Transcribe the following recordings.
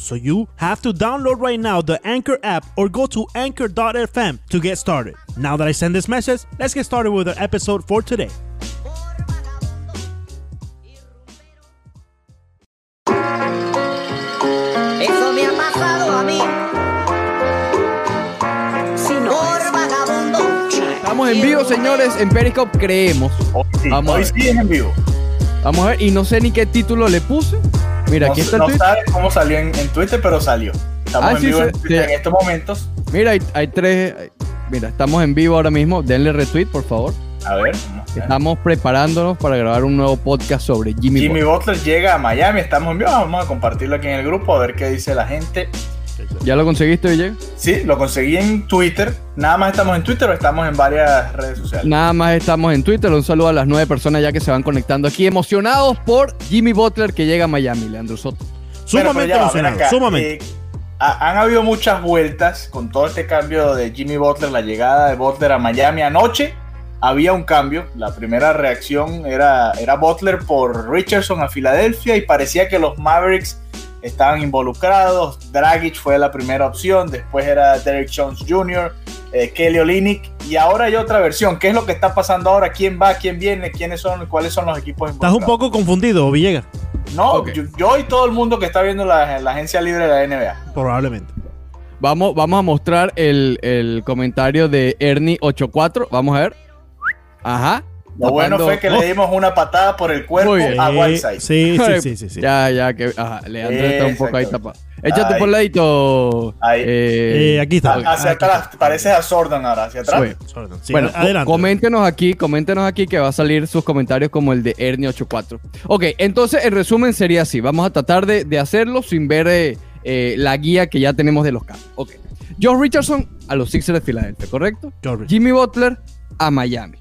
So you have to download right now the Anchor app or go to anchor.fm to get started. Now that I send this message, let's get started with our episode for today. Eso me ha pasado a mí. Por vagabundo. Estamos en vivo, señores, en Periscope creemos. Hoy sí, Vamos a hoy ver. sí es en vivo. Vamos a ver, y no sé ni qué título le puse. Mira, no aquí está el no tweet. sabes cómo salió en, en Twitter, pero salió. Estamos Ah, en sí, vivo en, Twitter sí. en estos momentos. Mira, hay, hay tres. hay- Mira, estamos en vivo ahora mismo. Denle retweet, por favor. A ver. Estamos preparándonos para grabar un nuevo podcast sobre Jimmy, Jimmy Butler. Butler llega a Miami. Estamos en vivo. Vamos a compartirlo aquí en el grupo a ver qué dice la gente. ¿Ya lo conseguiste, Villegas? Sí, lo conseguí en Twitter. Nada más estamos en Twitter o estamos en varias redes sociales. Nada más estamos en Twitter. Un saludo a las nueve personas ya que se van conectando aquí, emocionados por Jimmy Butler que llega a Miami, Leandro Soto. Pero Sumamente emocionado, acá. sumamente. Eh, ha- han habido muchas vueltas con todo este cambio de Jimmy Butler, la llegada de Butler a Miami anoche. Había un cambio. La primera reacción era, era Butler por Richardson a Filadelfia y parecía que los Mavericks estaban involucrados. Dragic fue la primera opción, después era Derek Jones Jr., eh, Kelly Olynyk y ahora hay otra versión. ¿Qué es lo que está pasando ahora? ¿Quién va? ¿Quién viene? ¿Quiénes son? ¿Cuáles son los equipos Estás un involucrados? poco confundido, Villegas, No, yo y todo el mundo que está viendo la, la agencia libre de la NBA. probablemente. Vamos, vamos a mostrar el, el comentario de Ernie84. Vamos a ver. Ajá. Lo bueno fue que Oh, le dimos una patada por el cuerpo Muy bien. a Whiteside. sí, sí, sí, sí, sí. Ya, ya, que. Ajá, Leandro está un poco ahí tapado. Échate Ahí. por ladito. Ahí. eh, Eh, aquí está. A- hacia Aquí atrás, pareces a Sordan ahora, hacia atrás. Bueno, adelante. co- coméntenos aquí, coméntenos aquí que va a salir sus comentarios como el de Ernie84. Ok, entonces el resumen sería así. Vamos a tratar de, de hacerlo sin ver eh, la guía que ya tenemos de los cambios. Ok. Josh Richardson a los Sixers de Filadelfia, ¿correcto? Jimmy Butler a Miami.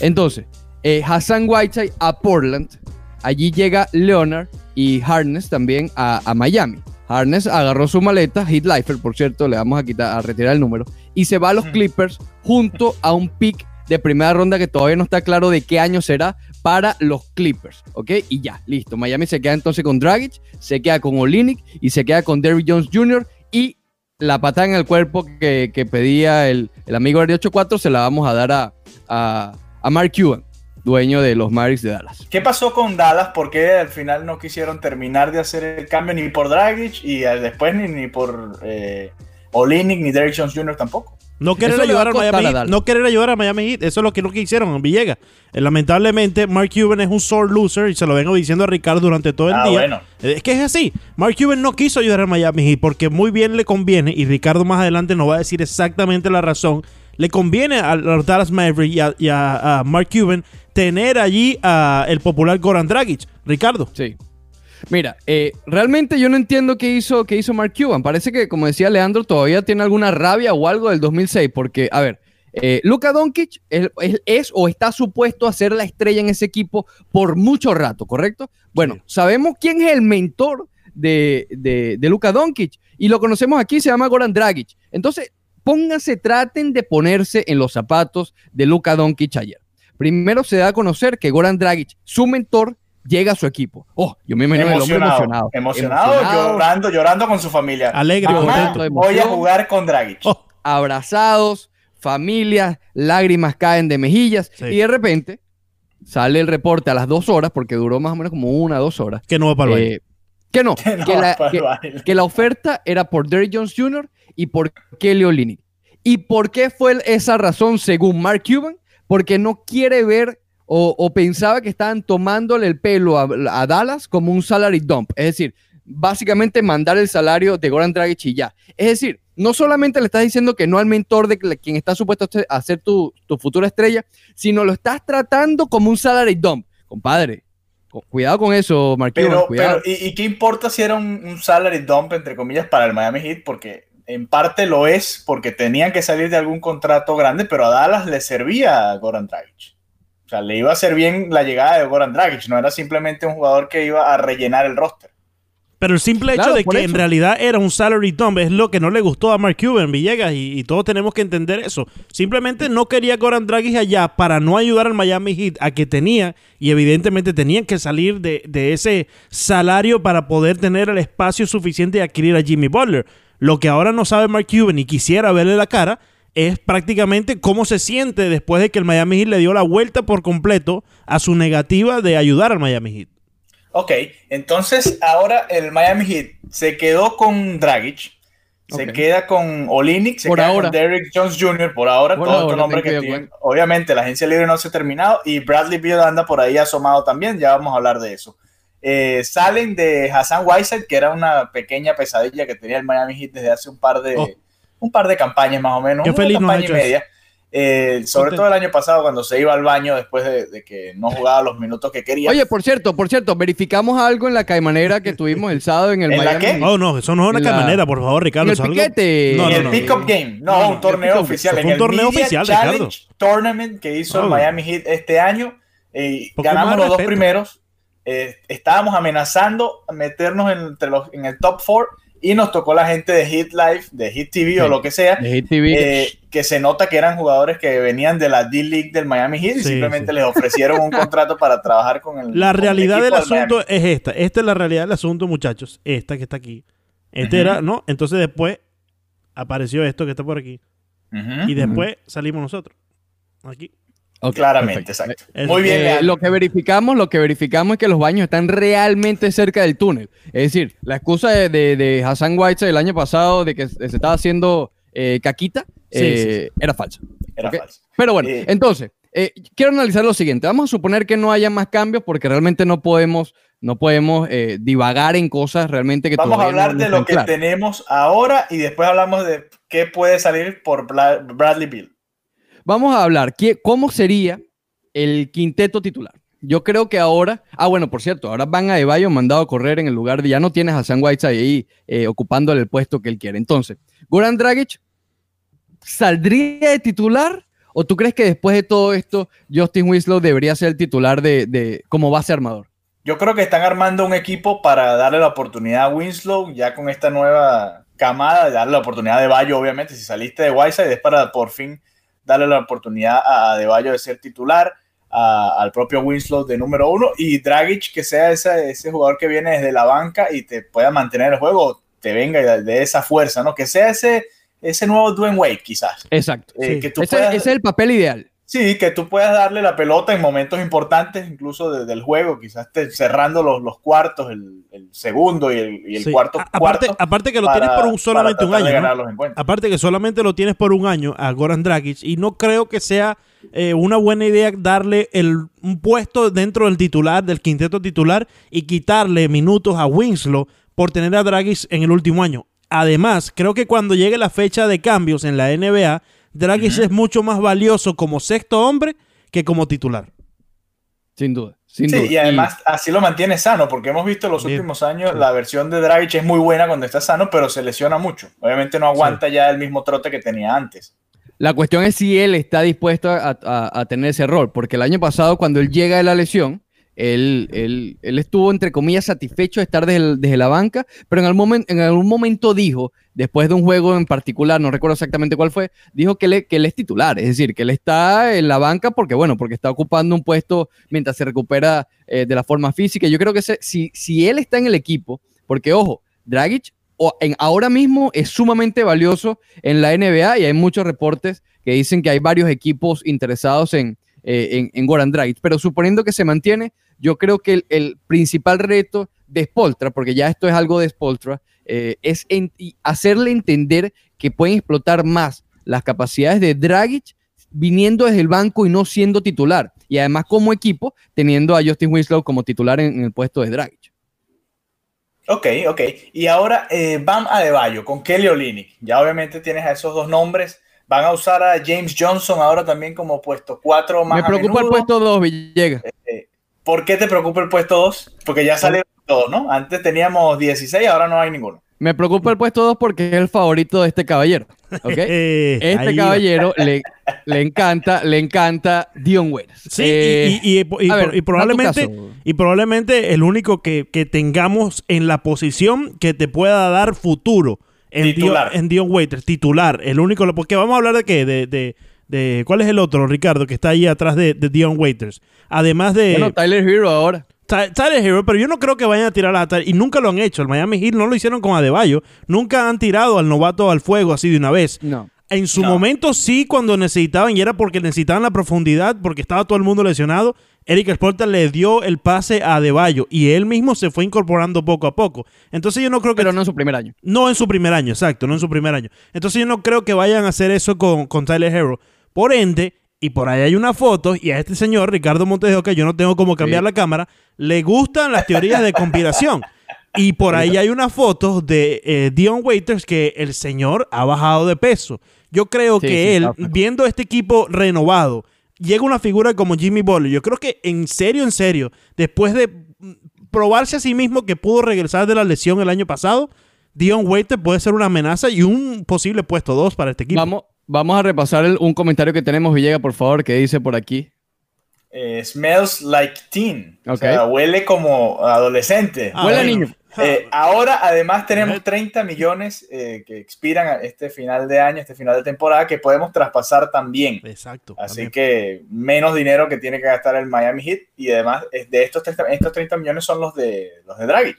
Entonces, eh, Hassan Whiteside a Portland. Allí llega Leonard y Harness también a, a Miami. Harness agarró su maleta, Heath Lifer, por cierto, le vamos a quitar a retirar el número, y se va a los Ujú. Clippers junto a un pick de primera ronda que todavía no está claro de qué año será para los Clippers, ¿ok? Y ya, listo. Miami se queda entonces con Dragic, se queda con Olinik y se queda con Derrick Jones Jr. y la patada en el cuerpo que, que pedía el, el amigo de 84 se la vamos a dar a, a, a Mark Cuban, dueño de los Mavericks de Dallas. ¿Qué pasó con Dallas? ¿Por qué al final no quisieron terminar de hacer el cambio ni por Dragic y eh, después ni, ni por eh, Olynyk ni Derrick Jones Jr. tampoco? No querer ayudar a Miami a no querer ayudar a Miami Heat, eso es lo que no que hicieron en Villegas. Eh, lamentablemente, Mark Cuban es un sore loser y se lo vengo diciendo a Ricardo durante todo el Ah, día. bueno. Eh, Es que es así. Mark Cuban no quiso ayudar a Miami Heat porque muy bien le conviene, y Ricardo más adelante nos va a decir exactamente la razón. Le conviene a los Dallas Mavericks y a, y a- a Mark Cuban tener allí a el popular Goran Dragic. Ricardo. Sí. Mira, eh, realmente yo no entiendo qué hizo, qué hizo Mark Cuban. Parece que, como decía Leandro, todavía tiene alguna rabia o algo del 2006. Porque, a ver, eh, Luka Doncic es, es- es o está supuesto a ser la estrella en ese equipo por mucho rato, ¿correcto? Bueno, Sí. sabemos quién es el mentor de, de, de Luka Doncic y lo conocemos aquí, se llama Goran Dragic. Entonces, pónganse, traten de ponerse en los zapatos de Luka Doncic ayer. Primero se da a conocer que Goran Dragic, su mentor, llega a su equipo. Oh, yo me imagino el hombre Emocionado, emocionado. emocionado, llorando, llorando con su familia. Alegre, Mamá, contento. voy a jugar con Dragic. Oh, abrazados, familias, lágrimas caen de mejillas Sí. y de repente sale el reporte a las dos horas, porque duró más o menos como una, dos horas. que no va para el baile. eh, que no, Que no que, va la, que- que la oferta era por Derrick Jones Jr. y por Kelly Olynyk. ¿Y por qué fue esa razón según Mark Cuban? Porque no quiere ver o, o pensaba que estaban tomándole el pelo a, a Dallas como un salary dump. Es decir, básicamente mandar el salario de Goran Dragic y ya. Es decir, no solamente le estás diciendo que no al mentor de quien está supuesto a ser tu, tu futura estrella, sino lo estás tratando como un salary dump. Compadre, Cuidado con eso, Mark Cuban, Pero, pero ¿y, y qué importa si era un, un salary dump, entre comillas, para el Miami Heat? Porque en parte lo es, porque tenían que salir de algún contrato grande, pero a Dallas le servía a Goran Dragic. O sea, le iba a hacer bien la llegada de Goran Dragic, no era simplemente un jugador que iba a rellenar el roster. Pero el simple hecho Claro, de que eso. en realidad era un salary dump es lo que no le gustó a Mark Cuban, Villegas, y, y todos tenemos que entender eso. Simplemente no quería Goran Dragic allá para no ayudar al Miami Heat a que tenía, y evidentemente tenían que salir de, de ese salario para poder tener el espacio suficiente y adquirir a Jimmy Butler. Lo que ahora no sabe Mark Cuban y quisiera verle la cara es prácticamente cómo se siente después de que el Miami Heat le dio la vuelta por completo a su negativa de ayudar al Miami Heat. Ok, entonces ahora el Miami Heat se quedó con Dragic, se queda con Olinick, se Por queda ahora. con Derrick Jones Jr. por ahora, Por todo ahora, tu nombre que tiene. Obviamente la agencia libre no se ha terminado y Bradley Beal anda por ahí asomado también, ya vamos a hablar de eso. Eh, salen de Hassan Whiteside, que era una pequeña pesadilla que tenía el Miami Heat desde hace un par de, Oh. un par de campañas más o menos, Qué una feliz campaña y media. Eh, sobre todo el año pasado cuando se iba al baño después de, de que no jugaba los minutos que quería. Oye, por cierto, por cierto, verificamos algo en la caimanera que tuvimos el sábado en el ¿En la Miami. qué? Heat. Oh, no, eso no es una la- camanera, por favor, Ricardo. en el piquete. No, en no, el no. Pickup Game, no, No, no, un torneo oficial. En fue un el torneo Media oficial, Challenge Ricardo. Tournament que hizo el No. Miami Heat este año. eh, ganamos más los dos primeros. Eh, estábamos amenazando meternos en, entre los, en el top four y nos tocó la gente de Hit Live, de Hit TV o lo que sea. De Hit TV. eh, que se nota que eran jugadores que venían de la D-League del Miami Heat y simplemente sí. les ofrecieron un contrato para trabajar con el. La el realidad del asunto Miami. es esta. Esta es la realidad del asunto, muchachos. Esta que está aquí. Este era, ¿no? Entonces después apareció esto que está por aquí. Y después salimos nosotros. Aquí. Claramente, perfecto. exacto. Eh, Muy bien, Eh, lo que verificamos, lo que verificamos es que los baños están realmente cerca del túnel. Es decir, la excusa de, de, de Hassan Whiteside el año pasado de que se estaba haciendo eh, caquita Sí, eh, era falsa. Era ok. falso. Pero bueno, entonces, quiero analizar lo siguiente. Vamos a suponer que no haya más cambios porque realmente no podemos, no podemos divagar en cosas realmente que Vamos a hablar no de lo que tenemos ahora y después hablamos de qué puede salir por Bradley Bill. Vamos a hablar qué- cómo sería el quinteto titular. Yo creo que ahora, ah, bueno, por cierto, ahora Van Adebayo mandado a correr en el lugar de, ya no tienes a Sam Whiteside ahí eh, ocupándole el puesto que él quiere. Entonces, Goran Dragic, ¿saldría de titular? ¿O tú crees que después de todo esto, Justin Winslow debería ser el titular de, de como base armador? Yo creo que están armando un equipo para darle la oportunidad a Winslow, ya con esta nueva camada, darle la oportunidad de Bayo, obviamente, si saliste de Whiteside es para por fin darle la oportunidad a Adebayo de ser titular, a- al propio Winslow de número uno, y Dragic que sea ese, ese jugador que viene desde la banca y te pueda mantener el juego, te venga de, de esa fuerza, ¿no? Que sea ese, ese nuevo Dwayne Wade, quizás. Exacto. Eh, Sí. que tú Ese, puedas- ese es el papel ideal. Sí, que tú puedas darle la pelota en momentos importantes, incluso de- del juego, quizás te- cerrando los, los cuartos, el, el segundo y el, y el Sí. cuarto. Aparte, cuarto aparte que lo para- tienes por un solamente un año. Aparte que solamente lo tienes por un año a Goran Dragic y no creo que sea eh, una buena idea darle el, un puesto dentro del titular, del quinteto titular y quitarle minutos a Winslow por tener a Dragic en el último año. Además, creo que cuando llegue la fecha de cambios en la NBA, Dragic es mucho más valioso como sexto hombre que como titular. Sin duda. Sin Sí, duda. y además así lo mantiene sano, porque hemos visto en los Bien. últimos años Sí. la versión de Dragic es muy buena cuando está sano, pero se lesiona mucho. Obviamente no aguanta ya el mismo trote que tenía antes. La cuestión es si él está dispuesto a, a- a tener ese rol, porque el año pasado cuando él llega de la lesión, él, él- él estuvo entre comillas satisfecho de estar desde, la banca, pero en algún, momento, dijo, después de un juego en particular, no recuerdo exactamente cuál fue, dijo que que él es titular, es decir, que él está en la banca porque, bueno, porque está ocupando un puesto mientras se recupera eh, de la forma física. Yo creo que si, él está en el equipo, porque ojo, Dragic o- en, ahora mismo es sumamente valioso en la NBA y hay muchos reportes que dicen que hay varios equipos interesados en, eh, en, en Dragic. Pero suponiendo que se mantiene, yo creo que el, el principal reto de Spoltra, porque ya esto es algo de Spoltra, eh, es en- hacerle entender que pueden explotar más las capacidades de Dragic viniendo desde el banco y no siendo titular. Y además como equipo, teniendo a Justin Winslow como titular en, en el puesto de Dragic. Ok, ok. Y ahora eh, Bam Adebayo con Kelly Olynyk. Ya obviamente tienes a esos dos nombres. Van a usar a James Johnson ahora también como puesto 4 más Me a preocupa el puesto 2, Villegas. Eh, ¿Por qué te preocupa el puesto 2? Porque ya salieron todos, ¿no? Antes teníamos 16, ahora no hay ninguno. Me preocupa el puesto 2 porque es el favorito de este caballero. ¿ok? Eh, Este caballero le, le encanta, le encanta Dion Waiters. Sí, Eh, y, y- y- y- a ver, y probablemente, y probablemente el único que, que tengamos en la posición que te pueda dar futuro en Dion, Titular. en Dion Waiters, titular. El único, porque vamos a hablar de qué, de, de, de- ¿cuál es el otro, Ricardo, que está ahí atrás de, de Dion Waiters? Además de Bueno, Tyler Hero ahora. Ty- Tyler Hero, pero yo no creo que vayan a tirar a Tyler, y nunca lo han hecho. El Miami Heat no lo hicieron con Adebayo, nunca han tirado al novato al fuego así de una vez. No. En su No. momento sí, cuando necesitaban, y era porque necesitaban la profundidad, porque estaba todo el mundo lesionado, Eric Sporta le dio el pase a Adebayo y él mismo se fue incorporando poco a poco. Entonces yo no creo que... Pero no en su primer año. No en su primer año, exacto, no en su primer año. Entonces yo no creo que vayan a hacer eso con, con Tyler Hero. Por ende, y por ahí hay una foto, y a este señor, Ricardo Montes de Oca, yo no tengo cómo cambiar Sí. la cámara, le gustan las teorías de conspiración. Y por ahí hay una foto de eh, Dion Waiters que el señor ha bajado de peso. Yo creo Sí, que sí, él, viendo este equipo renovado, llega una figura como Jimmy Butler. Yo creo que en serio, en serio, después de mm, probarse a sí mismo que pudo regresar de la lesión el año pasado, Dion Waiters puede ser una amenaza y un posible puesto 2 para este equipo. Vamos, vamos a repasar el- un comentario que tenemos, Villega, por favor, que dice por aquí. Eh, smells like teen. O Ok. sea, huele como adolescente. Ah, Huele a niño. Eh, ahora, además, tenemos Ajá. 30 millones eh, que expiran a este final de año, este final de temporada, que podemos traspasar también. Exacto. Así también. que menos dinero que tiene que gastar el Miami Heat. Y además, de estos 30, estos 30 millones son los de, los de Dragic.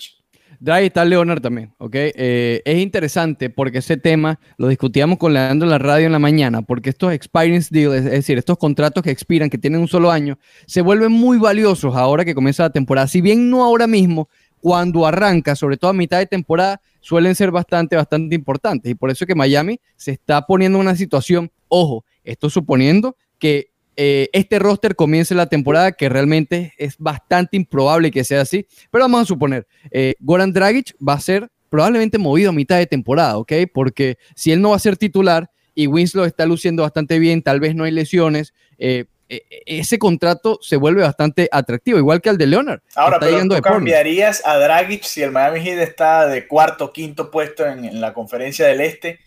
Draghi está Leonard también, ¿ok? Eh, es interesante porque ese tema lo discutíamos con Leandro en la radio en la mañana, porque estos experience deals, es decir, estos contratos que expiran, que tienen un solo año, se vuelven muy valiosos ahora que comienza la temporada. Si bien no ahora mismo, cuando arranca, sobre todo a mitad de temporada, suelen ser bastante, bastante importantes. Y por eso es que Miami se está poniendo en una situación, ojo, esto suponiendo que eh, este roster comience la temporada, que realmente es bastante improbable que sea así, pero vamos a suponer, eh, Goran Dragic va a ser probablemente movido a mitad de temporada, ¿ok? Porque si él no va a ser titular y Winslow está luciendo bastante bien, tal vez no hay lesiones, eh, eh, ese contrato se vuelve bastante atractivo, igual que el de Leonard. Ahora, pero tú de cambiarías a Dragic si el Miami Heat está de cuarto, quinto puesto en, en la conferencia del Este.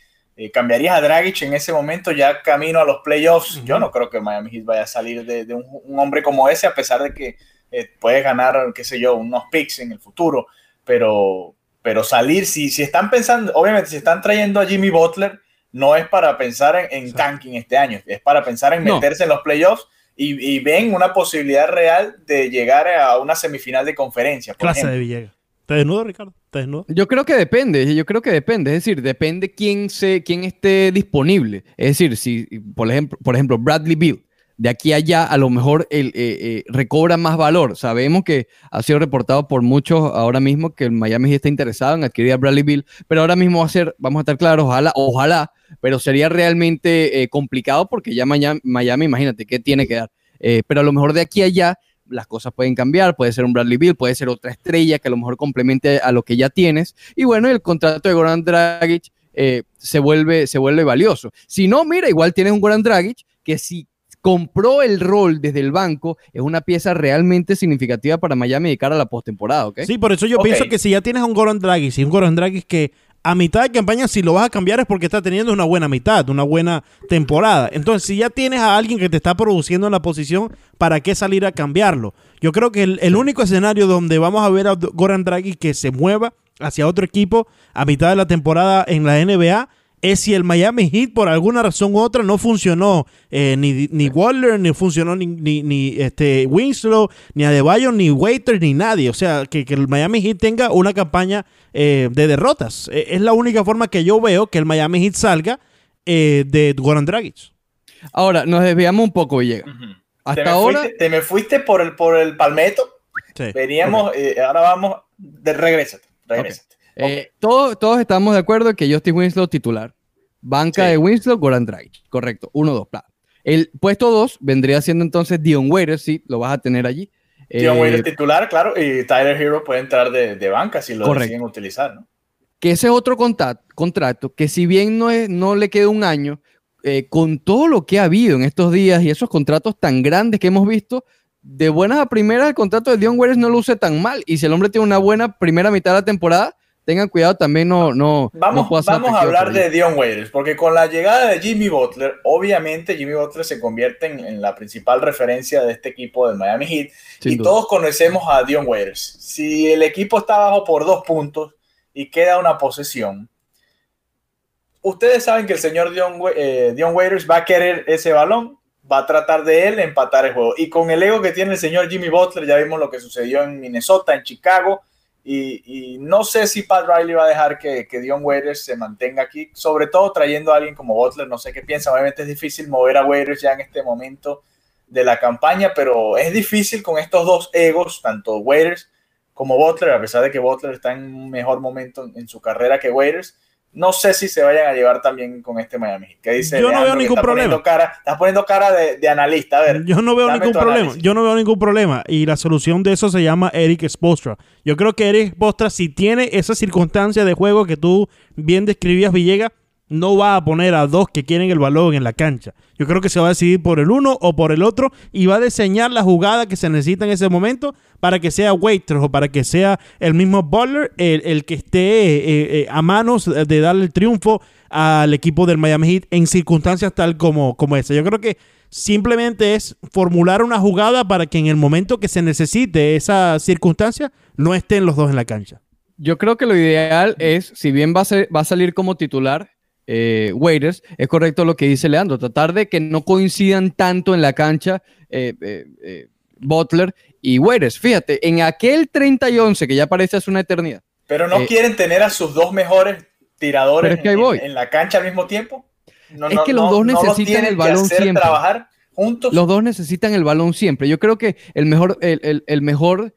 Eh, ¿Cambiarías a Dragic en ese momento ya camino a los playoffs? Yo no creo que Miami Heat vaya a salir de, de un, un hombre como ese, a pesar de que eh, puedes ganar, qué sé yo, unos picks en el futuro. Pero, pero salir, si, si están pensando, obviamente, si están trayendo a Jimmy Butler, no es para pensar en, en tanking este año, es para pensar en No. meterse en los playoffs y, y ven una posibilidad real de llegar a una semifinal de conferencia. Por Clase ejemplo. de Villegas. ¿Te desnudo, Ricardo? ¿Te desnudo? Yo creo que depende, yo creo que depende, es decir, depende quién, se, quién esté disponible. Es decir, si, por ejemplo, por ejemplo Bradley Bill, de aquí a allá a lo mejor él, eh, eh, recobra más valor. Sabemos que ha sido reportado por muchos ahora mismo que el Miami está interesado en adquirir a Bradley Bill, pero ahora mismo va a ser, vamos a estar claros, ojalá, ojalá, pero sería realmente eh, complicado porque ya Miami, Miami, imagínate, ¿qué tiene que dar? Pero a lo mejor de aquí a allá las cosas pueden cambiar, puede ser un Bradley Bill, puede ser otra estrella que a lo mejor complemente a lo que ya tienes. Y bueno, el contrato de Goran Dragic eh, se, vuelve, se vuelve valioso. Si no, mira, igual tienes un Goran Dragic que si compró el rol desde el banco, es una pieza realmente significativa para Miami de cara a la postemporada, ¿ok? Sí, por eso yo pienso que si ya tienes a un Goran Dragic y un Goran Dragic que a mitad de campaña si lo vas a cambiar es porque está teniendo una buena mitad, una buena temporada. Entonces, si ya tienes a alguien que te está produciendo en la posición, ¿para qué salir a cambiarlo? Yo creo que el, el único escenario donde vamos a ver a Goran Dragic que se mueva hacia otro equipo a mitad de la temporada en la NBA es si el Miami Heat por alguna razón u otra no funcionó eh, ni, ni Waller, ni funcionó ni, ni, ni, este Winslow, ni Adebayo, ni Waiters, ni nadie. O sea, que, que el Miami Heat tenga una campaña eh, de derrotas. Eh, es la única forma que yo veo que el Miami Heat salga eh, de Goran Dragic. Ahora, nos desviamos un poco, Villegas. Hasta te me ahora, Fuiste, te me fuiste por el, por el palmeto. Sí. Veníamos, eh, ahora vamos. De, regrésate, regrésate. Eh, todos, todos estamos de acuerdo que Justin Winslow titular. Banca Sí. de Winslow, Goran Dragic. Correcto. Uno, dos, bla. El puesto dos vendría siendo entonces Dion Waiters, sí, lo vas a tener allí. Dion Eh, Waiters titular, claro, y Tyler Hero puede entrar de, de banca si lo Correcto. deciden utilizar, ¿no? que ese es otro contrato que si bien no, es, no le queda un año, eh, con todo lo que ha habido en estos días y esos contratos tan grandes que hemos visto, de buenas a primeras el contrato de Dion Waiters no luce tan mal. Y si el hombre tiene una buena primera mitad de la temporada, tengan cuidado también no no vamos, no vamos a hablar de. Dion Waiters porque con la llegada de Jimmy Butler obviamente Jimmy Butler se convierte en, en la principal referencia de este equipo de Miami Heat Sin y duda. todos conocemos a Dion Waiters si el equipo está abajo por dos puntos y queda una posesión ustedes saben que el señor Dion, eh, Dion Waiters va a querer ese balón va a tratar de él empatar el juego y con el ego que tiene el señor Jimmy Butler ya vimos lo que sucedió en Minnesota en Chicago y, no sé si Pat Riley va a dejar que, que Dion Waiters se mantenga aquí, sobre todo trayendo a alguien como Butler. No sé qué piensa. Obviamente es difícil mover a Waiters ya en este momento de la campaña, pero es difícil con estos dos egos, tanto Waiters como Butler, a pesar de que Butler está en un mejor momento en, en su carrera que Waiters. No sé si se vayan a llevar también con este Miami. Heat. ¿Qué dice Yo no veo ningún problema. Cara, estás poniendo cara de, de analista. A ver, Yo no veo ningún problema. análisis. Yo no veo ningún problema. Y la solución de eso se llama Eric Spoelstra. Yo creo que Eric Spoelstra, si tiene esa circunstancia de juego que tú bien describías, Villegas, no va a poner a dos que quieren el balón en la cancha. Yo creo que se va a decidir por el uno o por el otro y va a diseñar la jugada que se necesita en ese momento para que sea Waiters o para que sea el mismo Butler el, que esté eh, eh, a manos de darle el triunfo al equipo del Miami Heat en circunstancias tal como, como esa. Yo creo que simplemente es formular una jugada para que en el momento que se necesite esa circunstancia no estén los dos en la cancha. Yo creo que lo ideal es, si bien va a salir como titular eh, Waiters, es correcto lo que dice Leandro, tratar de que no coincidan tanto en la cancha eh, eh, Butler y Waiters. Fíjate, en aquel 30 y 11, que ya parece hace una eternidad, Pero no quieren tener a sus dos mejores tiradores es que en- la cancha al mismo tiempo. No, Es no- que los dos no necesitan el balón siempre. trabajar juntos. los dos necesitan el balón siempre. Yo creo que el mejor, el, el- el mejor,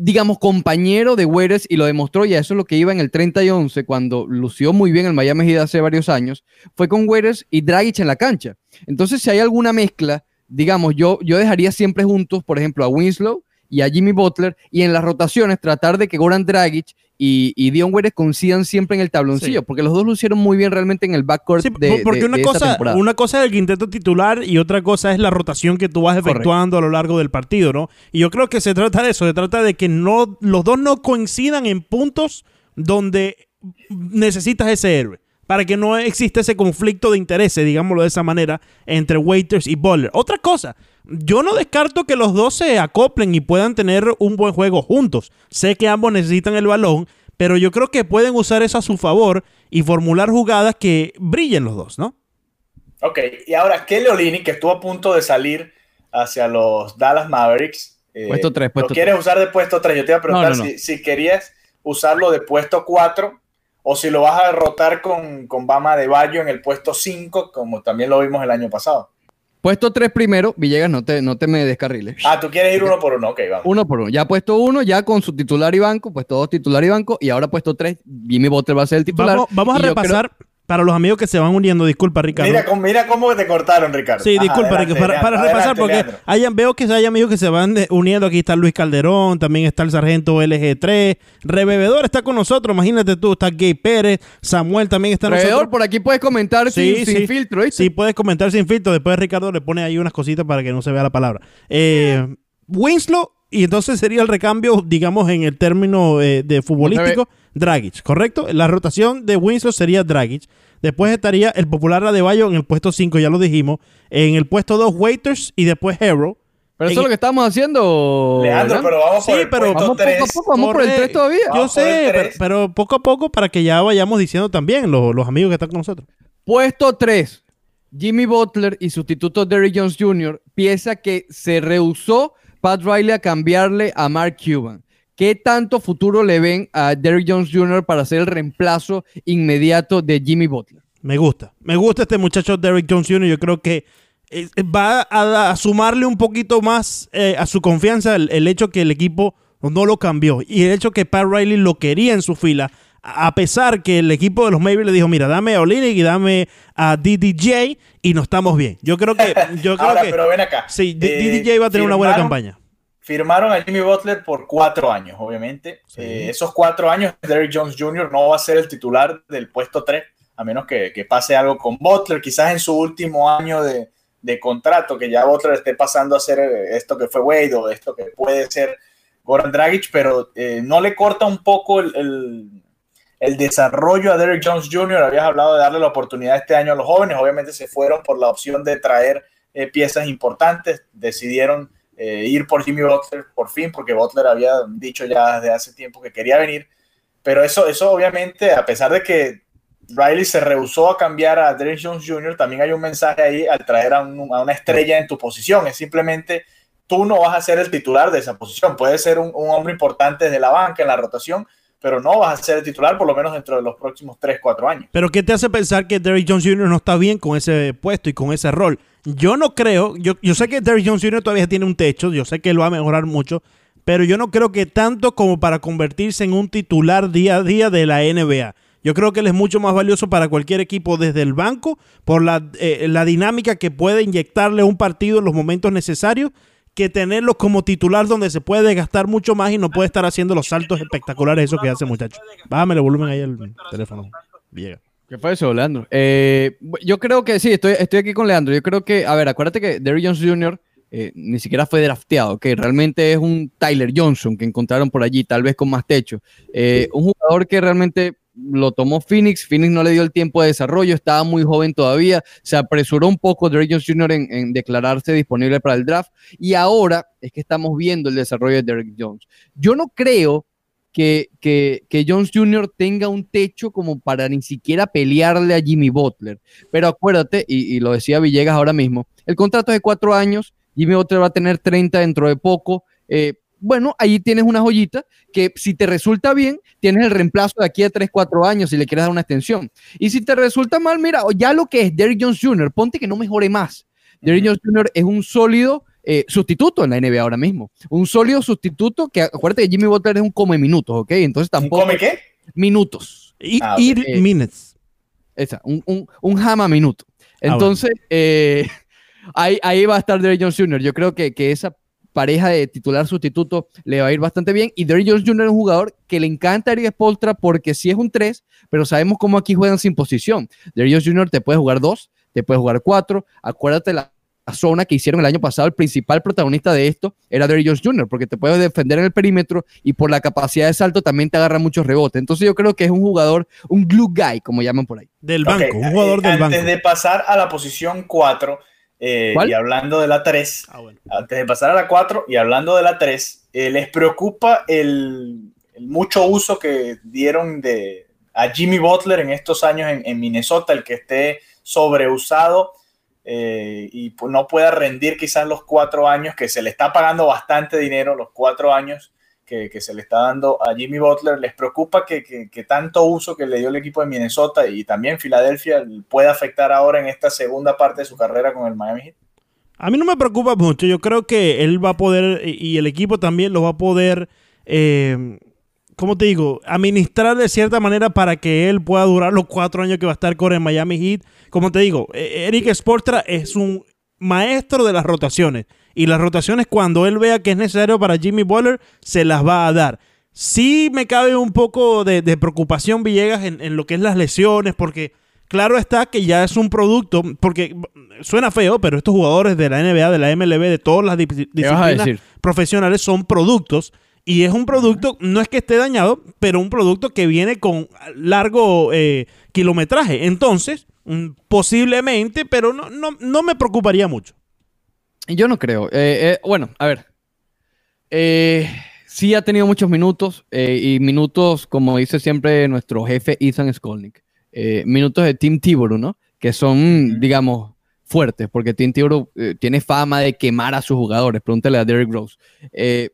digamos, compañero de Waiters, y lo demostró, y a eso es lo que iba en el 30 y 11, cuando lució muy bien el Miami Heat hace varios años, fue con Waiters y Dragic en la cancha. Entonces, si hay alguna mezcla, digamos, yo, yo dejaría siempre juntos, por ejemplo, a Winslow y a Jimmy Butler, y en las rotaciones tratar de que Goran Dragic y, y Dion Waiters coincidan siempre en el tabloncillo, Sí. porque los dos lucieron muy bien realmente en el backcourt Sí, de, porque de- una, de cosa, temporada. una cosa es el quinteto titular y otra cosa es la rotación que tú vas efectuando a lo largo del partido, ¿no? Y yo creo que se trata de eso, se trata de que no, los dos no coincidan en puntos donde necesitas ese héroe. Para que no exista ese conflicto de intereses, digámoslo de esa manera, entre Waiters y Butler. Otra cosa, yo no descarto que los dos se acoplen y puedan tener un buen juego juntos. Sé que ambos necesitan el balón, pero yo creo que pueden usar eso a su favor y formular jugadas que brillen los dos, ¿no? Ok, y ahora Kelly Olini, que estuvo a punto de salir hacia los Dallas Mavericks. eh, Puesto tres, puesto ¿Lo quieres usar de puesto 3? Yo te iba a preguntar No, no, no. Si, si querías usarlo de puesto 4 o si lo vas a rotar con, con Bama de Bayo en el puesto 5, como también lo vimos el año pasado. Puesto tres primero, Villegas, no te, no te me descarriles. Ah, tú quieres ir uno por uno, ok, vamos. Uno por uno. Ya puesto uno, ya con su titular y banco, puesto dos titular y banco, y ahora puesto tres, Jimmy Butler va a ser el titular. Vamos, vamos a repasar para los amigos que se van uniendo. Disculpa, Ricardo. Mira, cómo- mira cómo te cortaron, Ricardo. Sí, Ajá, disculpa, adelante, Ricardo, para, repasar, adelante, porque Leandro. hayan, veo que hay amigos que se van de- uniendo. Aquí está Luis Calderón, también está el sargento LG3, Rebebedor está con nosotros, imagínate tú, está Gay Pérez, Samuel también está Alrededor, nosotros. por aquí puedes comentar sin, sin filtro, ¿viste? Sí, puedes comentar sin filtro. Después Ricardo le pone ahí unas cositas para que no se vea la palabra. Eh, Winslow, y entonces sería el recambio, digamos, en el término eh, de futbolístico, Dragic, ¿correcto? La rotación de Winslow sería Dragic. Después estaría el popular Adebayo en el puesto 5, ya lo dijimos. En el puesto 2, Waiters y después Hero. Pero eso es lo que estamos haciendo. Leandro, pero vamos Sí, por el pero puesto vamos poco a 3. poco, vamos por el Corre- 3 todavía. Yo sé, pero, tres. pero poco a poco para que ya vayamos diciendo también los, los amigos que están con nosotros. Puesto 3. Jimmy Butler y sustituto Derrick Jones Jr. Pieza que se rehusó Pat Riley a cambiarle a Mark Cuban. ¿Qué tanto futuro le ven a Derrick Jones Jr. para ser el reemplazo inmediato de Jimmy Butler? Me gusta. Me gusta este muchacho Derrick Jones Jr. Yo creo que va a, a sumarle un poquito más eh, a su confianza el, el hecho que el equipo no lo cambió y el hecho que Pat Riley lo quería en su fila. A pesar que el equipo de los Mavericks le dijo, mira, dame a Olinik y dame a DDJ y no estamos bien. Yo creo que... Yo creo Ahora, que pero ven acá. sí, Eh, DDJ va a tener una buena firmaron- campaña. Firmaron a Jimmy Butler por cuatro años, obviamente. Sí. Eh, esos cuatro años, Derrick Jones Jr. no va a ser el titular del puesto 3, a menos que, que pase algo con Butler, quizás en su último año de, de contrato, que ya Butler esté pasando a ser eh, esto que fue Wade o esto que puede ser Goran Dragic, pero eh, no le corta un poco el, el, el, desarrollo a Derek Jones Jr. Habías hablado de darle la oportunidad este año a los jóvenes, obviamente se fueron por la opción de traer eh, piezas importantes, decidieron eh, ir por Jimmy Butler por fin, porque Butler había dicho ya desde hace tiempo que quería venir, pero eso, eso obviamente, a pesar de que Riley se rehusó a cambiar a Derek Jones Jr., también hay un mensaje ahí al traer a, un, a, una estrella en tu posición. Es simplemente tú no vas a ser el titular de esa posición. Puedes ser un, un, hombre importante desde la banca en la rotación, pero no vas a ser el titular por lo menos dentro de los próximos 3, 4 años. Pero ¿qué te hace pensar que Derek Jones Jr. no está bien con ese puesto y con ese rol? Yo no creo, yo, yo sé que Derek Jones Jr. todavía tiene un techo, yo sé que lo va a mejorar mucho, pero yo no creo que tanto como para convertirse en un titular día a día de la NBA. Yo creo que él es mucho más valioso para cualquier equipo desde el banco por la, eh, la dinámica que puede inyectarle a un partido en los momentos necesarios que tenerlo como titular donde se puede gastar mucho más y no puede estar haciendo los saltos espectaculares eso que hace muchacho. Bájame el volumen ahí al teléfono. Llega. ¿Qué fue eso, Leandro? Eh, yo creo que sí, estoy, estoy aquí con Leandro. Yo creo que, a ver, acuérdate que Derrick Jones Jr. Eh, ni siquiera fue drafteado, que realmente es un Tyler Johnson que encontraron por allí, tal vez con más techo. Eh, un jugador que realmente lo tomó Phoenix, Phoenix no le dio el tiempo de desarrollo, estaba muy joven todavía, se apresuró un poco Derrick Jones Jr. En, declararse disponible para el draft y ahora es que estamos viendo el desarrollo de Derrick Jones. Yo no creo que, que, que, Jones Jr. tenga un techo como para ni siquiera pelearle a Jimmy Butler, pero acuérdate, y, y lo decía Villegas ahora mismo, el contrato es de cuatro años, Jimmy Butler va a tener 30 dentro de poco, eh, bueno, ahí tienes una joyita que si te resulta bien, tienes el reemplazo de aquí a 3, 4 años si le quieres dar una extensión. Y si te resulta mal, mira, ya lo que es Derrick Jones Jr., ponte que no mejore más. Derrick Jones Jr. es un sólido eh, sustituto en la NBA ahora mismo. Un sólido sustituto que, acuérdate que Jimmy Butler es un come minutos, ¿ok? Entonces tampoco... ¿Un come qué? Minutos. Y, ah, okay. eh, minutes. Esa, un, un, un jama minuto. Entonces, ah, bueno. eh, ahí, ahí va a estar Derrick Jones Jr. Yo creo que, que esa pareja de titular sustituto le va a ir bastante bien. Y Derrick Jones Jr. es un jugador que le encanta a Eric Spoltra porque sí es un 3, pero sabemos cómo aquí juegan sin posición. Derrick Jones Jr. te puede jugar 2, te puede jugar 4. Acuérdate la, la zona que hicieron el año pasado, el principal protagonista de esto era Derrick Jones Jr., porque te puede defender en el perímetro y por la capacidad de salto también te agarra muchos rebotes. Entonces yo creo que es un jugador, un glue guy, como llaman por ahí. Del banco, okay. un jugador del Antes banco. Antes de pasar a la posición 4, eh, y hablando de la 3, ah, bueno. antes de pasar a la 4 y hablando de la 3, eh, ¿les preocupa el, el, mucho uso que dieron de, a Jimmy Butler en estos años en, en Minnesota, el que esté sobreusado eh, y no pueda rendir quizás los cuatro años, que se le está pagando bastante dinero, los cuatro años que, se le está dando a Jimmy Butler? ¿Les preocupa que, tanto uso que le dio el equipo de Minnesota y también Filadelfia pueda afectar ahora en esta segunda parte de su carrera con el Miami Heat? A mí no me preocupa mucho. Yo creo que él va a poder, y el equipo también lo va a poder, eh, ¿cómo te digo? Administrar de cierta manera para que él pueda durar los cuatro años que va a estar con el Miami Heat. Como te digo, Eric Sportra es un maestro de las rotaciones. Y las rotaciones, cuando él vea que es necesario para Jimmy Butler, se las va a dar. Sí me cabe un poco de, de preocupación, Villegas, en, en lo que es las lesiones, porque claro está que ya es un producto, porque suena feo, pero estos jugadores de la NBA, de la MLB, de todas las disciplinas profesionales son productos. Y es un producto, no es que esté dañado, pero un producto que viene con largo eh, kilometraje. Entonces, mm, posiblemente, pero no, no, no, me preocuparía mucho. Yo no creo. Eh, eh, bueno, a ver. sí ha tenido muchos minutos y minutos, como dice siempre nuestro jefe Ethan Skolnick eh, minutos de Team Tiburu, ¿no? Que son, digamos, fuertes, porque Team Tiburu eh, tiene fama de quemar a sus jugadores. Pregúntale a Derrick Rose. Eh,